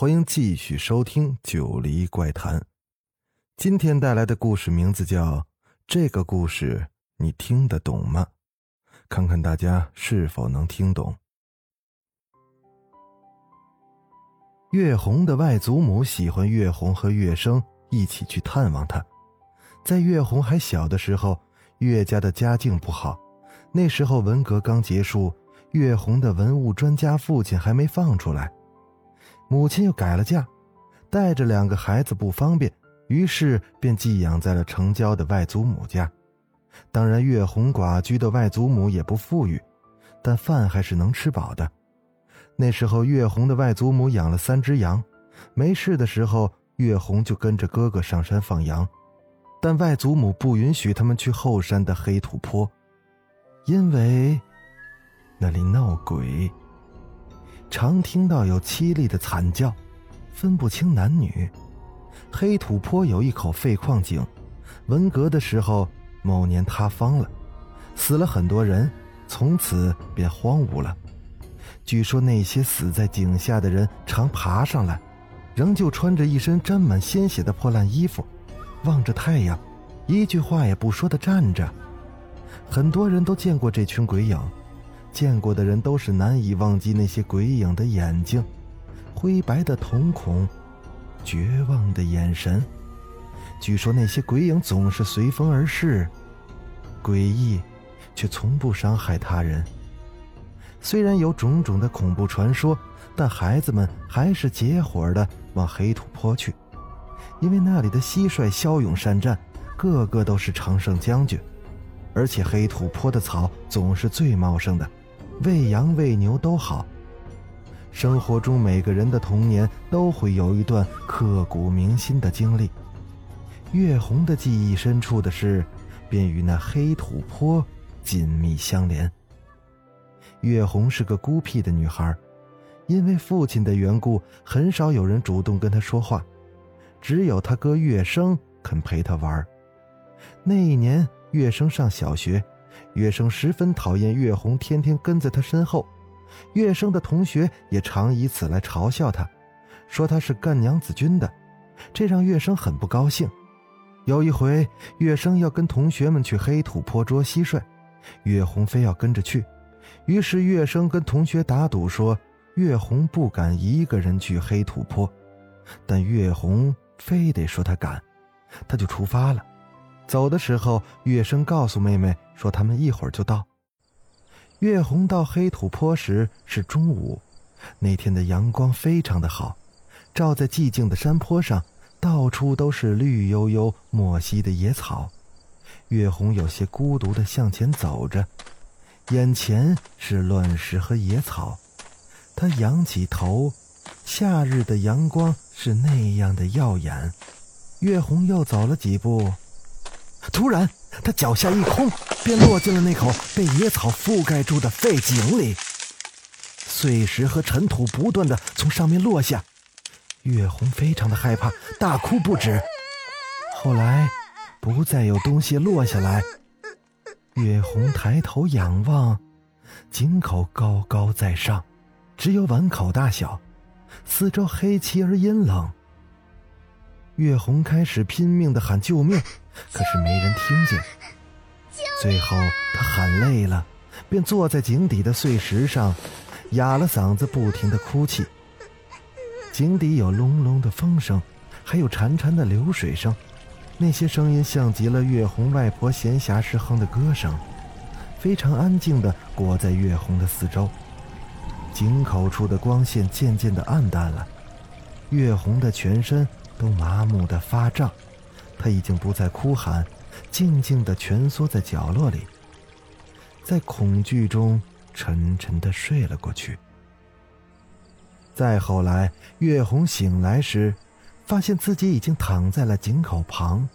欢迎继续收听《九黎怪谈》。今天带来的故事名字叫《这个故事你听得懂吗？》看看大家是否能听懂。月红的外祖母喜欢月红和月生一起去探望他。在月红还小的时候，月家的家境不好，那时候文革刚结束。月红的文物专家父亲还没放出来，母亲又改了嫁，带着两个孩子不方便，于是便寄养在了城郊的外祖母家。当然，月红寡居的外祖母也不富裕，但饭还是能吃饱的。那时候，月红的外祖母养了三只羊，没事的时候，月红就跟着哥哥上山放羊，但外祖母不允许他们去后山的黑土坡，因为。那里闹鬼，常听到有凄厉的惨叫，分不清男女。黑土坡有一口废矿井，文革的时候某年塌方了，死了很多人，从此便荒芜了。据说那些死在井下的人常爬上来，仍旧穿着一身沾满鲜血的破烂衣服，望着太阳，一句话也不说的站着。很多人都见过这群鬼影。见过的人都是难以忘记那些鬼影的眼睛，灰白的瞳孔，绝望的眼神。据说那些鬼影总是随风而逝，诡异，却从不伤害他人。虽然有种种的恐怖传说，但孩子们还是结伙的往黑土坡去，因为那里的蟋蟀骁勇善战，个个都是常胜将军，而且黑土坡的草总是最茂盛的。喂羊喂牛都好。生活中每个人的童年都会有一段刻骨铭心的经历。月红的记忆深处的事，便与那黑土坡紧密相连。月红是个孤僻的女孩，因为父亲的缘故，很少有人主动跟她说话，只有她哥月生肯陪她玩。那一年，月生上小学。月生十分讨厌月红天天跟在他身后，月生的同学也常以此来嘲笑他，说他是干娘子军的，这让月生很不高兴。有一回，月生要跟同学们去黑土坡捉蟋蟀，月红非要跟着去，于是月生跟同学打赌说，月红不敢一个人去黑土坡，但月红非得说他敢，他就出发了。走的时候，月生告诉妹妹说：“他们一会儿就到。”月红到黑土坡时是中午，那天的阳光非常的好，照在寂静的山坡上，到处都是绿油油、墨稀的野草。月红有些孤独的向前走着，眼前是乱石和野草。他仰起头，夏日的阳光是那样的耀眼。月红又走了几步。突然，他脚下一空，便落进了那口被野草覆盖住的废井里。碎石和尘土不断的从上面落下，月红非常的害怕，大哭不止。后来，不再有东西落下来。月红抬头仰望，井口高高在上，只有碗口大小，四周黑漆而阴冷。月红开始拼命的喊救命。可是没人听见。最后，他喊累了，便坐在井底的碎石上，哑了嗓子，不停的哭泣。井底有隆隆的风声，还有潺潺的流水声，那些声音像极了月红外婆闲暇时哼的歌声，非常安静的裹在月红的四周。井口处的光线渐渐的暗淡了，月红的全身都麻木的发胀。他已经不再哭喊，静静的蜷缩在角落里，在恐惧中沉沉的睡了过去。再后来，月红醒来时，发现自己已经躺在了井口旁，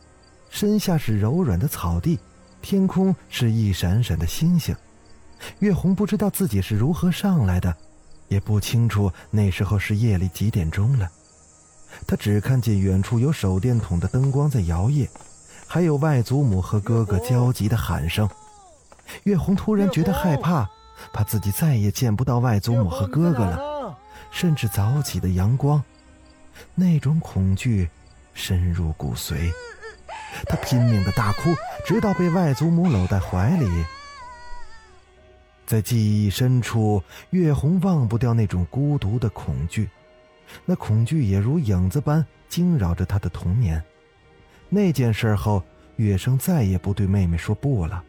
身下是柔软的草地，天空是一闪闪的星星。月红不知道自己是如何上来的，也不清楚那时候是夜里几点钟了。他只看见远处有手电筒的灯光在摇曳，还有外祖母和哥哥焦急的喊声。月红突然觉得害怕，怕自己再也见不到外祖母和哥哥了，甚至早起的阳光。那种恐惧深入骨髓，他拼命的大哭，直到被外祖母搂在怀里。在记忆深处，月红忘不掉那种孤独的恐惧，那恐惧也如影子般惊扰着他的童年。那件事后，月生再也不对妹妹说不了，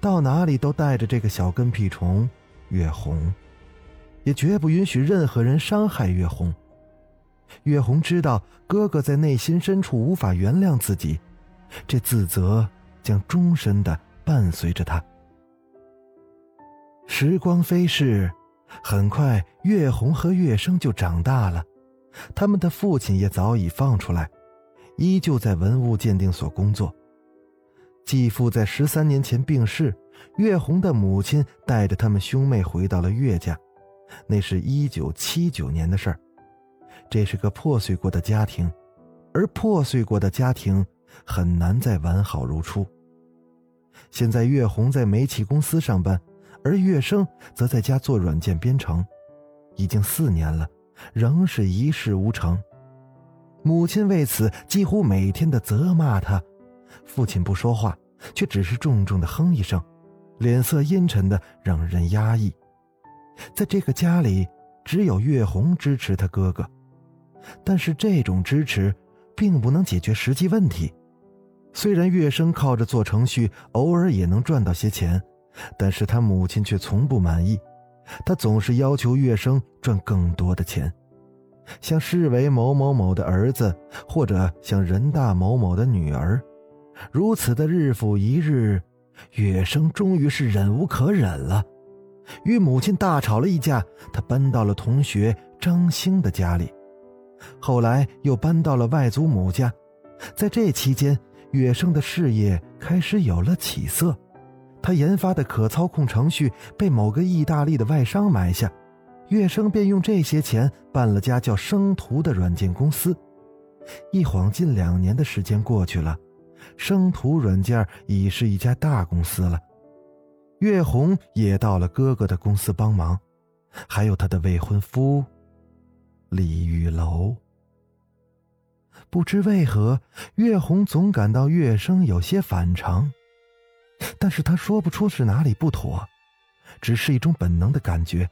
到哪里都带着这个小跟屁虫月红，也绝不允许任何人伤害月红。月红知道哥哥在内心深处无法原谅自己，这自责将终身的伴随着他。时光飞逝，很快月红和月生就长大了，他们的父亲也早已放出来，依旧在文物鉴定所工作。继父在十三年前病逝，月红的母亲带着他们兄妹回到了岳家，那是一九七九年的事儿。这是个破碎过的家庭，而破碎过的家庭很难再完好如初。现在月红在煤气公司上班，而月生则在家做软件编程，已经四年了，仍是一事无成。母亲为此几乎每天的责骂他，父亲不说话，却只是重重的哼一声，脸色阴沉的让人压抑。在这个家里，只有月红支持他哥哥。但是这种支持，并不能解决实际问题。虽然月生靠着做程序，偶尔也能赚到些钱，但是他母亲却从不满意，他总是要求月生赚更多的钱，像市委某某某的儿子，或者像人大某某的女儿，如此的日复一日，月生终于是忍无可忍了，与母亲大吵了一架，他搬到了同学张兴的家里。后来又搬到了外祖母家，在这期间，月生的事业开始有了起色。他研发的可操控程序被某个意大利的外商买下，月生便用这些钱办了家叫生图的软件公司。一晃近两年的时间过去了，生图软件已是一家大公司了。月红也到了哥哥的公司帮忙，还有他的未婚夫。李玉楼。不知为何，月红总感到月生有些反常，但是他说不出是哪里不妥，只是一种本能的感觉。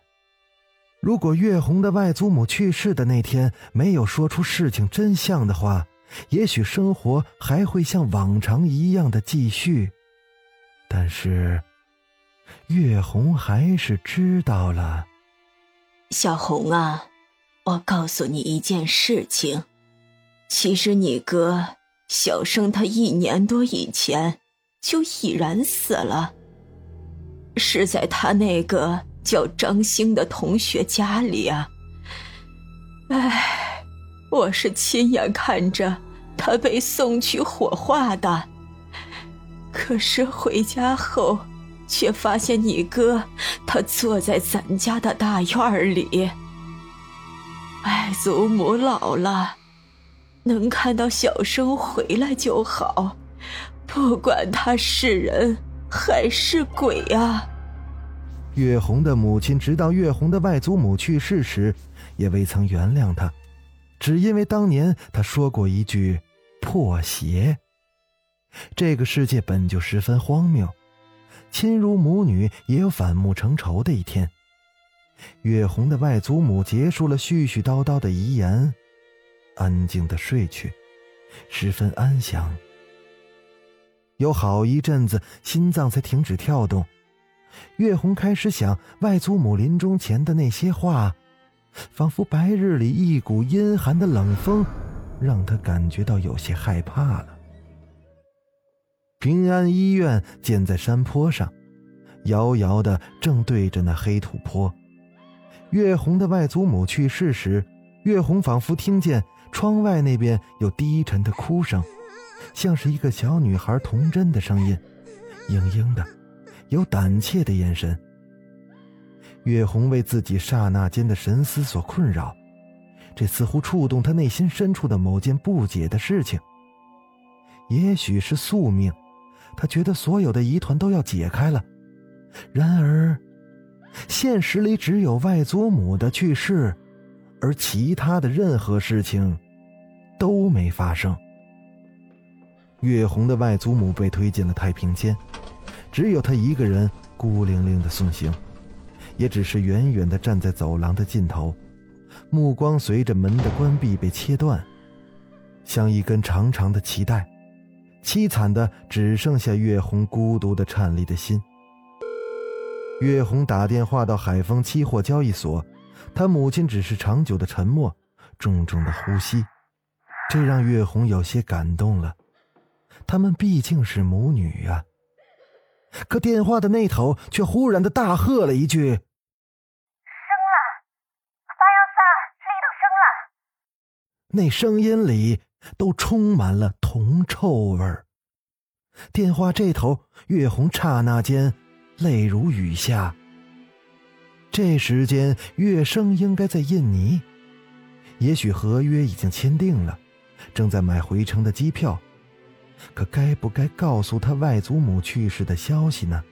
如果月红的外祖母去世的那天没有说出事情真相的话，也许生活还会像往常一样的继续。但是，月红还是知道了。小红啊。我告诉你一件事情，其实你哥小生他一年多以前就已然死了，是在他那个叫张兴的同学家里啊。唉，我是亲眼看着他被送去火化的，可是回家后却发现你哥他坐在咱家的大院里。外祖母老了，能看到小生回来就好，不管他是人还是鬼啊。月红的母亲直到月红的外祖母去世时，也未曾原谅他，只因为当年他说过一句“破鞋”。这个世界本就十分荒谬，亲如母女也有反目成仇的一天。月红的外祖母结束了絮絮叨叨的遗言，安静的睡去，十分安详。有好一阵子，心脏才停止跳动。月红开始想外祖母临终前的那些话，仿佛白日里一股阴寒的冷风，让他感觉到有些害怕了。平安医院建在山坡上，遥遥的正对着那黑土坡。月红的外祖母去世时，月红仿佛听见窗外那边有低沉的哭声，像是一个小女孩童真的声音，嘤嘤的，有胆怯的眼神。月红为自己刹那间的神思所困扰，这似乎触动他内心深处的某件不解的事情。也许是宿命，他觉得所有的疑团都要解开了。然而，现实里只有外祖母的去世，而其他的任何事情都没发生。月红的外祖母被推进了太平间，只有他一个人孤零零的送行，也只是远远的站在走廊的尽头，目光随着门的关闭被切断，像一根长长的脐带，凄惨的只剩下月红孤独的颤栗的心。月红打电话到海丰期货交易所，他母亲只是长久的沉默，重重的呼吸，这让月红有些感动了。他们毕竟是母女呀。可电话的那头却忽然的大喝了一句：“生了，八幺三，里头生了。”那声音里都充满了铜臭味儿。电话这头，月红刹那间。泪如雨下。这时间，月生应该在印尼，也许合约已经签订了，正在买回程的机票。可该不该告诉他外祖母去世的消息呢？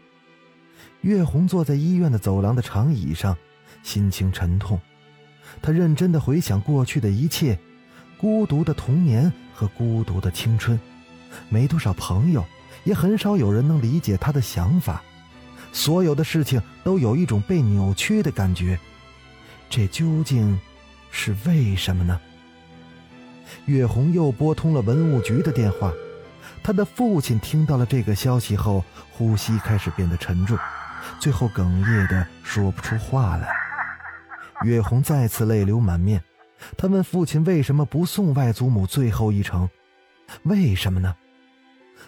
月红坐在医院的走廊的长椅上，心情沉痛。他认真的回想过去的一切，孤独的童年和孤独的青春，没多少朋友，也很少有人能理解他的想法。所有的事情都有一种被扭曲的感觉，这究竟是为什么呢？月红又拨通了文物局的电话，他的父亲听到了这个消息后，呼吸开始变得沉重，最后哽咽的说不出话来。月红再次泪流满面，他问父亲为什么不送外祖母最后一程？为什么呢？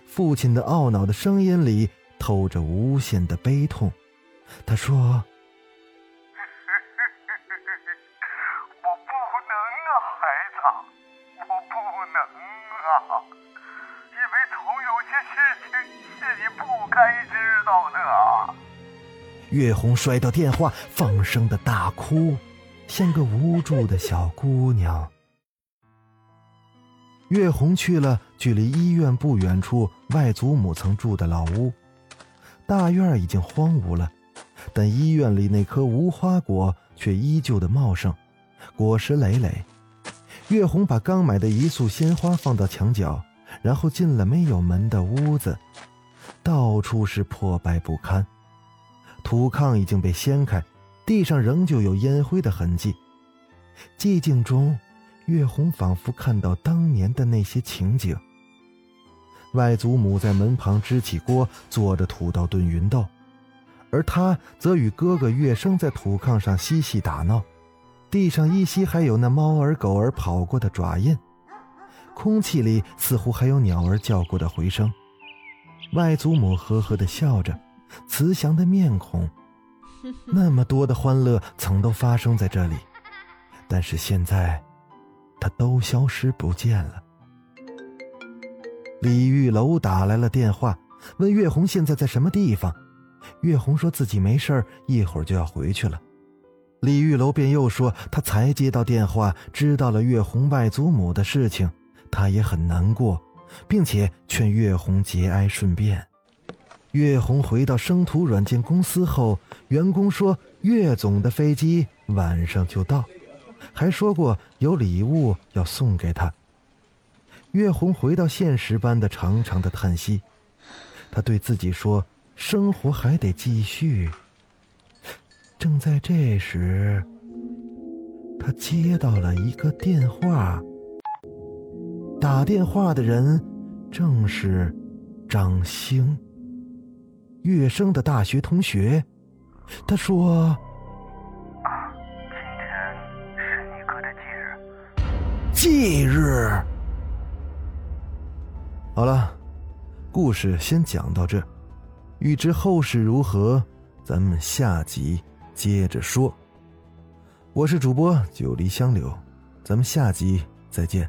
父亲的懊恼的声音里。透着无限的悲痛，他说：“道的。”月红摔到电话，放声的大哭，像个无助的小姑娘。月红去了距离医院不远处外祖母曾住的老屋。大院已经荒芜了，但医院里那棵无花果却依旧的茂盛，果实累累。月红把刚买的一束鲜花放到墙角，然后进了没有门的屋子，到处是破败不堪，土炕已经被掀开，地上仍旧有烟灰的痕迹。寂静中，月红仿佛看到当年的那些情景。外祖母在门旁支起锅，做着土豆炖芸豆，而他则与哥哥月生在土炕上嬉戏打闹，地上依稀还有那猫儿狗儿跑过的爪印，空气里似乎还有鸟儿叫过的回声。外祖母呵呵的笑着，慈祥的面孔，那么多的欢乐曾都发生在这里，但是现在，它都消失不见了。李玉楼打来了电话，问月红现在在什么地方。月红说自己没事一会儿就要回去了。李玉楼便又说他才接到电话，知道了月红外祖母的事情，他也很难过，并且劝月红节哀顺变。月红回到生图软件公司后，员工说月总的飞机晚上就到，还说过有礼物要送给他。月红回到现实般的长长的叹息，他对自己说：“生活还得继续。”正在这时，他接到了一个电话。打电话的人正是张兴，月生的大学同学。他说：“啊今天是你哥的忌日。”忌日。好了，故事先讲到这，欲知后事如何，咱们下集接着说。我是主播九黎香柳，咱们下集再见。